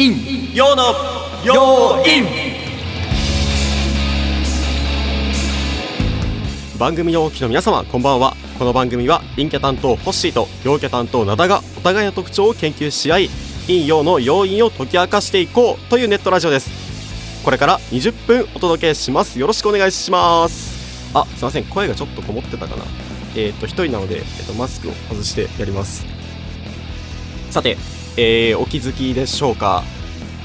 陰陽の陽陰番組のおの皆様こんばんは。この番組は陰キャ担当ホッシーと陽キャ担当ナダがお互いの特徴を研究し合い陰陽の要因を解き明かしていこうというネットラジオです。これから20分お届けします。よろしくお願いします。あすいません。声がちょっとこもってたかな。えっ、と一人なので、えー、とマスクを外してやります。さて、えーお気づきでしょうか？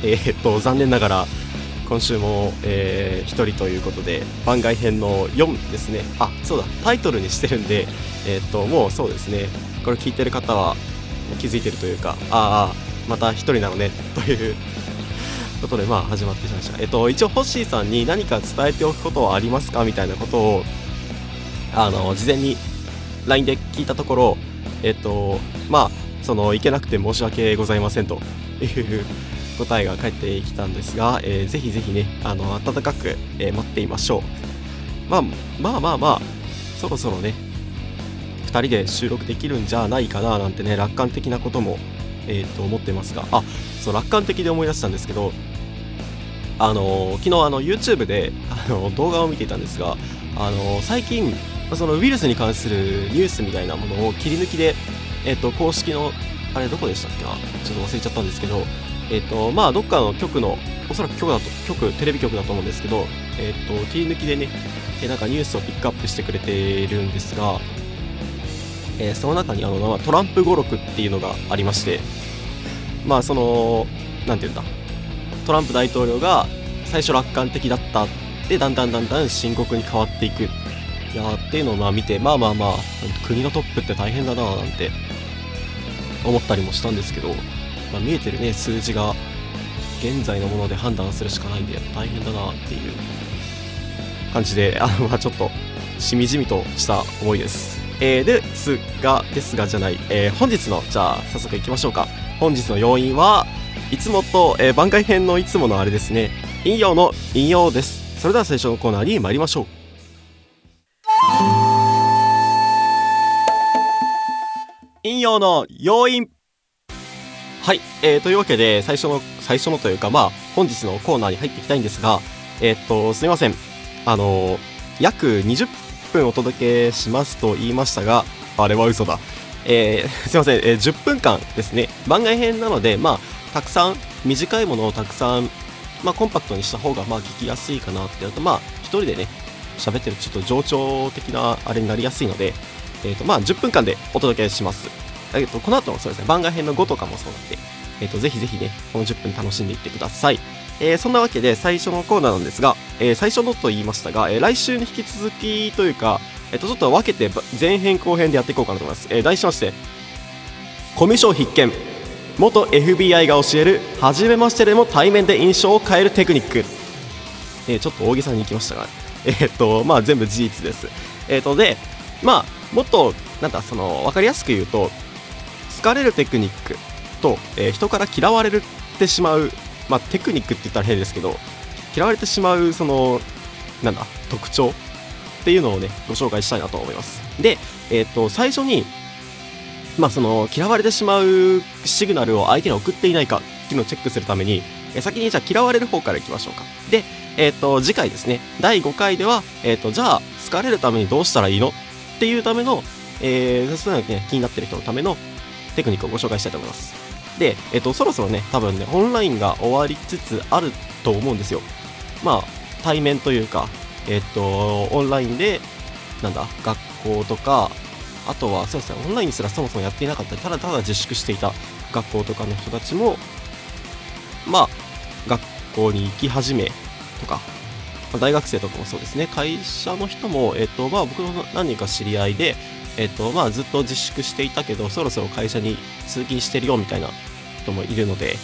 えーっと残念ながら今週も、えー、1人ということで番外編の4ですね。あそうだタイトルにしてるんでえーっともうそうですね。これ聞いてる方は気づいてるというかああまた1人なのねということでまあ始まってしまいました。えっと一応ホッシーさんに何か伝えておくことはありますか？みたいなことをあの事前に LINE で聞いたところえっとまあその行けなくて申し訳ございませんという答えが返ってきたんですが、えーぜひぜひねあの温かく、えー待っていましょう、まあ、まあまあまあそろそろね2人で収録できるんじゃないかななんてね楽観的なことも、えーと思ってますが。あそう楽観的で思い出したんですけどあのー昨日あの YouTube であの動画を見ていたんですがあの最近そのウイルスに関するニュースみたいなものを切り抜きで、えっと公式のあれどこでしたっけな？ちょっと忘れちゃったんですけどえっとまあどっかの局のおそらく局だと局テレビ局だと思うんですけどえっと切り抜きでねえなんかニュースをピックアップしてくれているんですが、えーその中にあのトランプ語録っていうのがありましてまあそのなんていうんだ？トランプ大統領が最初楽観的だったでだんだんだんだん深刻に変わっていく。いやーっていうのをまあ見てまあまあまあ国のトップって大変だなーなんて思ったりもしたんですけど、まあ、見えてるね数字が現在のもので判断するしかないんで大変だなっていう感じで あのまあちょっとしみじみとした思いです、えーですがですがじゃない、えー本日のじゃあ早速いきましょうか。本日の要因はいつもと、えー番外編のいつものあれですね。引用の引用です。それでは最初のコーナーに参りましょう。引用の要因。はい、えー、というわけで最初の最初のというかまあ本日のコーナーに入っていきたいんですがえーっとすみません。あのー約20分お届けしますと言いましたがあれは嘘だ。えー すいません、えー10分間ですね。番外編なのでまあたくさん短いものをたくさんまあコンパクトにした方がまあ聞きやすいかなって。やるとまあ一人でね喋ってるちょっと情緒的なあれになりやすいのでえーとまあ、10分間でお届けします。えーとこの後そうですね番外編の5とかもそうなんで、えー、とぜひぜひねこの10分楽しんでいってください。えーそんなわけで最初のコーナーなんですが、えー最初のと言いましたが、えー来週に引き続きというか、えー、とちょっと分けて前編後編でやっていこうかなと思います。えー題しましてコミュ障必見元 FBI が教える初めましてでも対面で印象を変えるテクニック、えーちょっと大げさにいきましたが、えーとまあ全部事実です。えーとでまあもっとなんだその分かりやすく言うと好かれるテクニックと、えー人から嫌われてしまう、まあ、テクニックって言ったら変ですけど嫌われてしまうそのなんだ特徴っていうのをねご紹介したいなと思います。で、えー、と最初にまあその嫌われてしまうシグナルを相手に送っていないかっていうのをチェックするためにえ先にじゃあ嫌われる方からいきましょうか。でえっ、と次回ですね。第5回ではえっ、とじゃあ好かれるためにどうしたらいいのっっていうための、えー、そういうのがね、気になってる人のためのテクニックをご紹介したいと思います。で、えっ、と、そろそろね、多分ね、オンラインが終わりつつあると思うんですよ。まあ、対面というか、えっ、と、オンラインで、なんだ、学校とか、あとは、そうですね、オンラインすらそもそもやっていなかったり、ただただ自粛していた学校とかの人たちも、まあ、学校に行き始めとか、大学生とかもそうですね、会社の人も、えっとまあ、僕の何人か知り合いで、えっとまあ、ずっと自粛していたけど、そろそろ会社に通勤してるよみたいな人もいるので、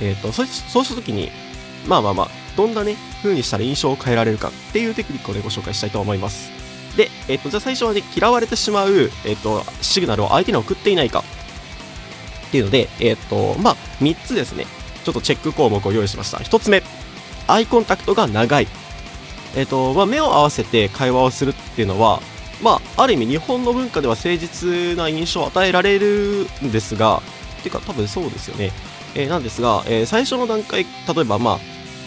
えっとそうしたときに、まあまあまあ、どんなね、風にしたら印象を変えられるかっていうテクニックをね、ご紹介したいと思います。で、えっとじゃあ最初はね、嫌われてしまう、えっとシグナルを相手に送っていないかっていうので、えっとまあ、3つですね、ちょっとチェック項目を用意しました。1つ目、アイコンタクトが長い。えっ、と、まあ、目を合わせて会話をするっていうのは、まあ、ある意味日本の文化では誠実な印象を与えられるんですが、てか多分そうですよね。えーなんですが、えー最初の段階例えばまあ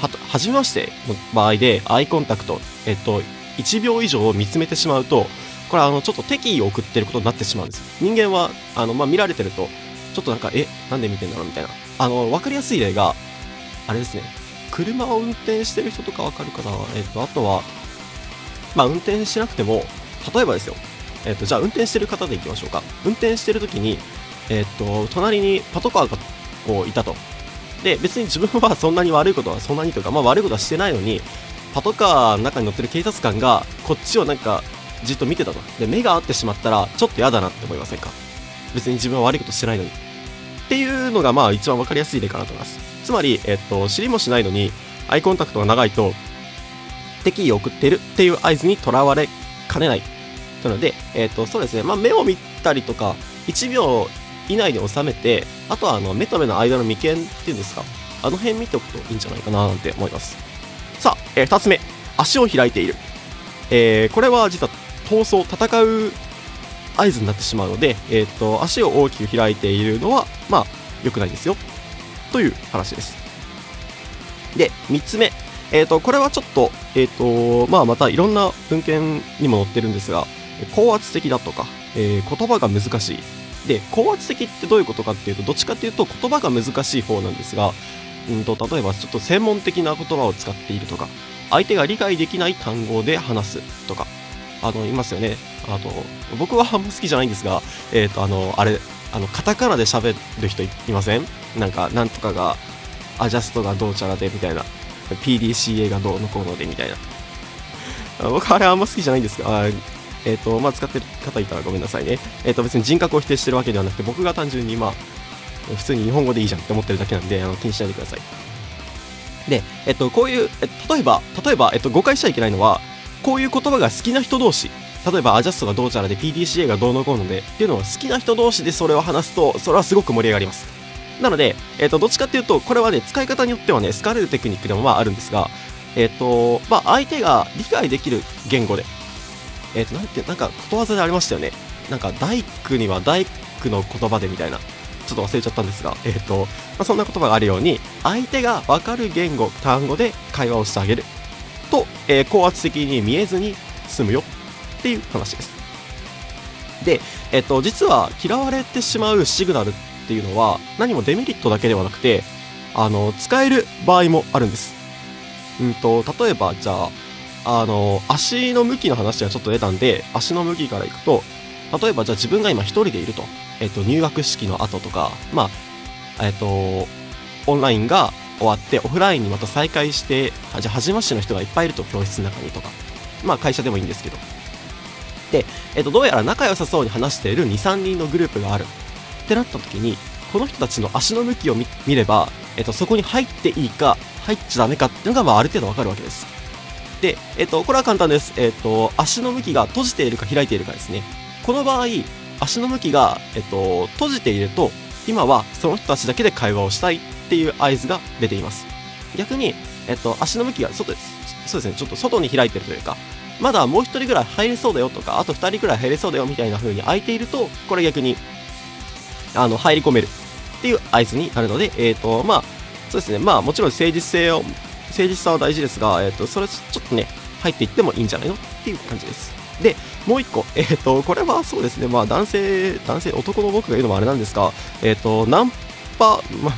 は初めましての場合でアイコンタクト、えっと1秒以上を見つめてしまうとこれあのちょっと敵意を送ってることになってしまうんです。人間はあの、まあ、見られてるとちょっとなんかえなんで見てんだろうみたいな。あの分かりやすい例があれですね。車を運転してる人とかわかるかなえっとあとはまあ運転しなくても例えばですよ。えっとじゃあ運転してる方でいきましょうか。運転してる時にえっと隣にパトカーがこういたと。で別に自分は そんなに悪いことはそんなにとか、まあ、悪いことはしてないのにパトカーの中に乗ってる警察官がこっちをなんかじっと見てたと。で目が合ってしまったらちょっと嫌だなって思いませんか？別に自分は悪いことしてないのに。っていうのがまあ一番分かりやすい例かなと思います。つまり、えっと、知りもしないのにアイコンタクトが長いと敵意を送っているっていう合図にとらわれかねない。なので、えっと、そうですね、まあ、目を見たりとか1秒以内で収めてあとはあの目と目の間の眉間っていうんですか。あの辺見ておくといいんじゃないかななんて思います。さあ、え2つ目。足を開いている、えーこれは実は闘争戦う合図になってしまうので、えー、と足を大きく開いているのはまあ良くないですよ。という話です。で3つ目、えー、とこれはちょっと,、えーとまあ、またいろんな文献にも載ってるんですが高圧的だとか、えー言葉が難しい。で高圧的ってどういうことかっていうとどっちかっていうと言葉が難しい方なんですがうんと例えばちょっと専門的な言葉を使っているとか相手が理解できない単語で話すとかあのいますよね。あと僕はあんま好きじゃないんですがえっ、とあのあれあのカタカナで喋る人いません？なんかなんとかがアジャストがどうちゃらでみたいな。PDCA がどうのこうのでみたいな。あ僕あれあんま好きじゃないんですがえっ、とまあ使ってる方いたらごめんなさいね。えっ、と別に人格を否定してるわけではなくて僕が単純にまあ普通に日本語でいいじゃんって思ってるだけなんであの気にしないでください。で、えっと、こういう、え例えば、例えば、えっと、誤解しちゃいけないのは、こういう言葉が好きな人同士、例えば、アジャストがどうちゃらで、PDCA がどうのこうので、っていうのは好きな人同士でそれを話すと、それはすごく盛り上がります。なので、えっと、どっちかっていうと、これはね、使い方によってはね、好かれるテクニックでもまああるんですが、えっと、まあ、相手が理解できる言語で、えっと、なんて、なんか、ことわざでありましたよね。なんか、大工には大工の言葉でみたいな。ちょっと忘れちゃったんですが、えっ、と、まあ、そんな言葉があるように、相手が分かる言語、単語で会話をしてあげると、えー高圧的に見えずに済むよっていう話です。で、えっ、と、実は嫌われてしまうシグナルっていうのは、何もデメリットだけではなくて、あの、使える場合もあるんです。うんと、例えば、じゃあ、あの、足の向きの話がちょっと出たんで、足の向きからいくと、例えばじゃあ自分が今一人でいると、えっと、入学式の後とか、まあ、えっと、オンラインが終わってオフラインにまた再開して、あじゃあ初めましの人がいっぱいいると教室の中にとか、まあ会社でもいいんですけど。えっと、どうやら仲良さそうに話している2、3人のグループがあるってなった時に、この人たちの足の向きを見見れば、えっと、そこに入っていいか、入っちゃダメかっていうのが、まあ、ある程度わかるわけです。で、えっと、これは簡単です。えっと、足の向きが閉じているか開いているかですね。この場合、足の向きが、えっと、閉じていると、今はその人たちだけで会話をしたいっていう合図が出ています。逆に、えっと、足の向きが外です。そうですね、ちょっと外に開いてるというか、まだもう一人ぐらい入れそうだよとか、あと二人ぐらい入れそうだよみたいな風に空いていると、これ逆に、あの、入り込めるっていう合図になるので、えっ、と、まあ、そうですね、まあ、もちろん誠実性を、誠実さは大事ですが、えっ、と、それちょっとね、入っていってもいいんじゃないのっていう感じです。で、もう一個、えっ、と、これはそうですね、まあ、男性、男性、男の僕が言うのもあれなんですが、えっ、と、ナンパ、ま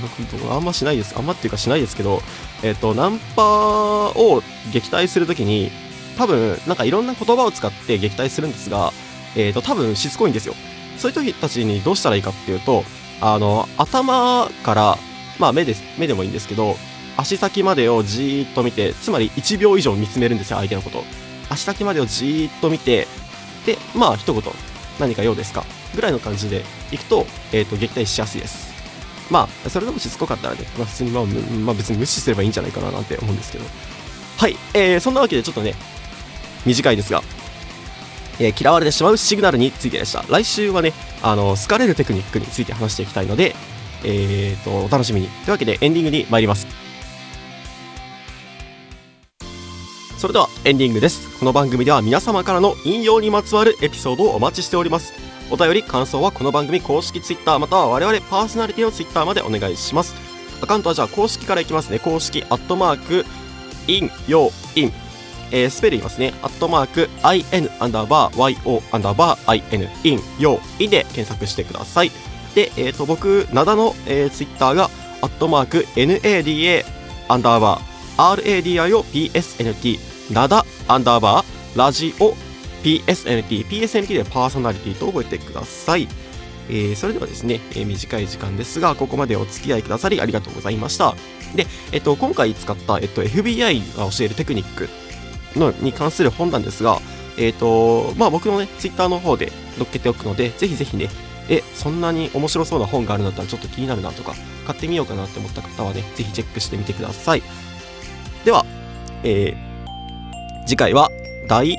あ、あんましないです。あんまっていうかしないですけど、えっ、と、ナンパを撃退するときに、多分、なんかいろんな言葉を使って撃退するんですが、えっ、と、多分しつこいんですよ。そういう時たちにどうしたらいいかっていうと、あの、頭から、まあ目で、目でもいいんですけど、足先までをじーっと見て、つまり1秒以上見つめるんですよ、相手のこと。足先までをじーっと見て、で、まあ一言、何か用ですかぐらいの感じでいくと、えっ、と、撃退しやすいです。まあ、それでもしつこかったらね、まあ普通に、まあ、まあ別に無視すればいいんじゃないかななんて思うんですけど。はい、えー、そんなわけでちょっとね、短いですが、えー嫌われてしまうシグナルについてでした。来週はね、あの、好かれるテクニックについて話していきたいので、えーと、お楽しみに。というわけでエンディングに参ります。それではエンディングです。この番組では皆様からの陰陽にまつわるエピソードをお待ちしております。お便り、感想はこの番組公式 Twitter または我々パーソナリティの Twitter までお願いします。アカウントはじゃあ公式からいきますね。公式、アットマーク、イン、ヨ、イン。えー、スペル言いますね。アットマーク、in アンダーバー、yo アンダーバー、in、イン、ヨー、インで検索してください。で、えっ、ー、と、僕、灘の、えー、ツイッターが、アットマーク、nada アンダーバー、radio psnt、灘アンダーバー、ラジオ PSNT、PSNT でパーソナリティと覚えてください。えー、それではですね、えー、短い時間ですが、ここまでお付き合いくださりありがとうございました。で、えっと、今回使った、えっと、FBI が教えるテクニックのに関する本なんですが、えっと、まあ僕のね、Twitter の方で載っけておくので、ぜひぜひね、え、そんなに面白そうな本があるんだったらちょっと気になるなとか、買ってみようかなって思った方はね、ぜひチェックしてみてください。では、えー、次回は第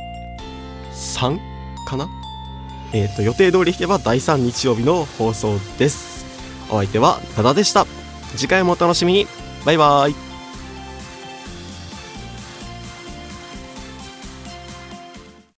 3かな？えっ、ー、と、予定通り弾けば第3日曜日の放送です。お相手は、多田でした。次回もお楽しみに。バイバーイ。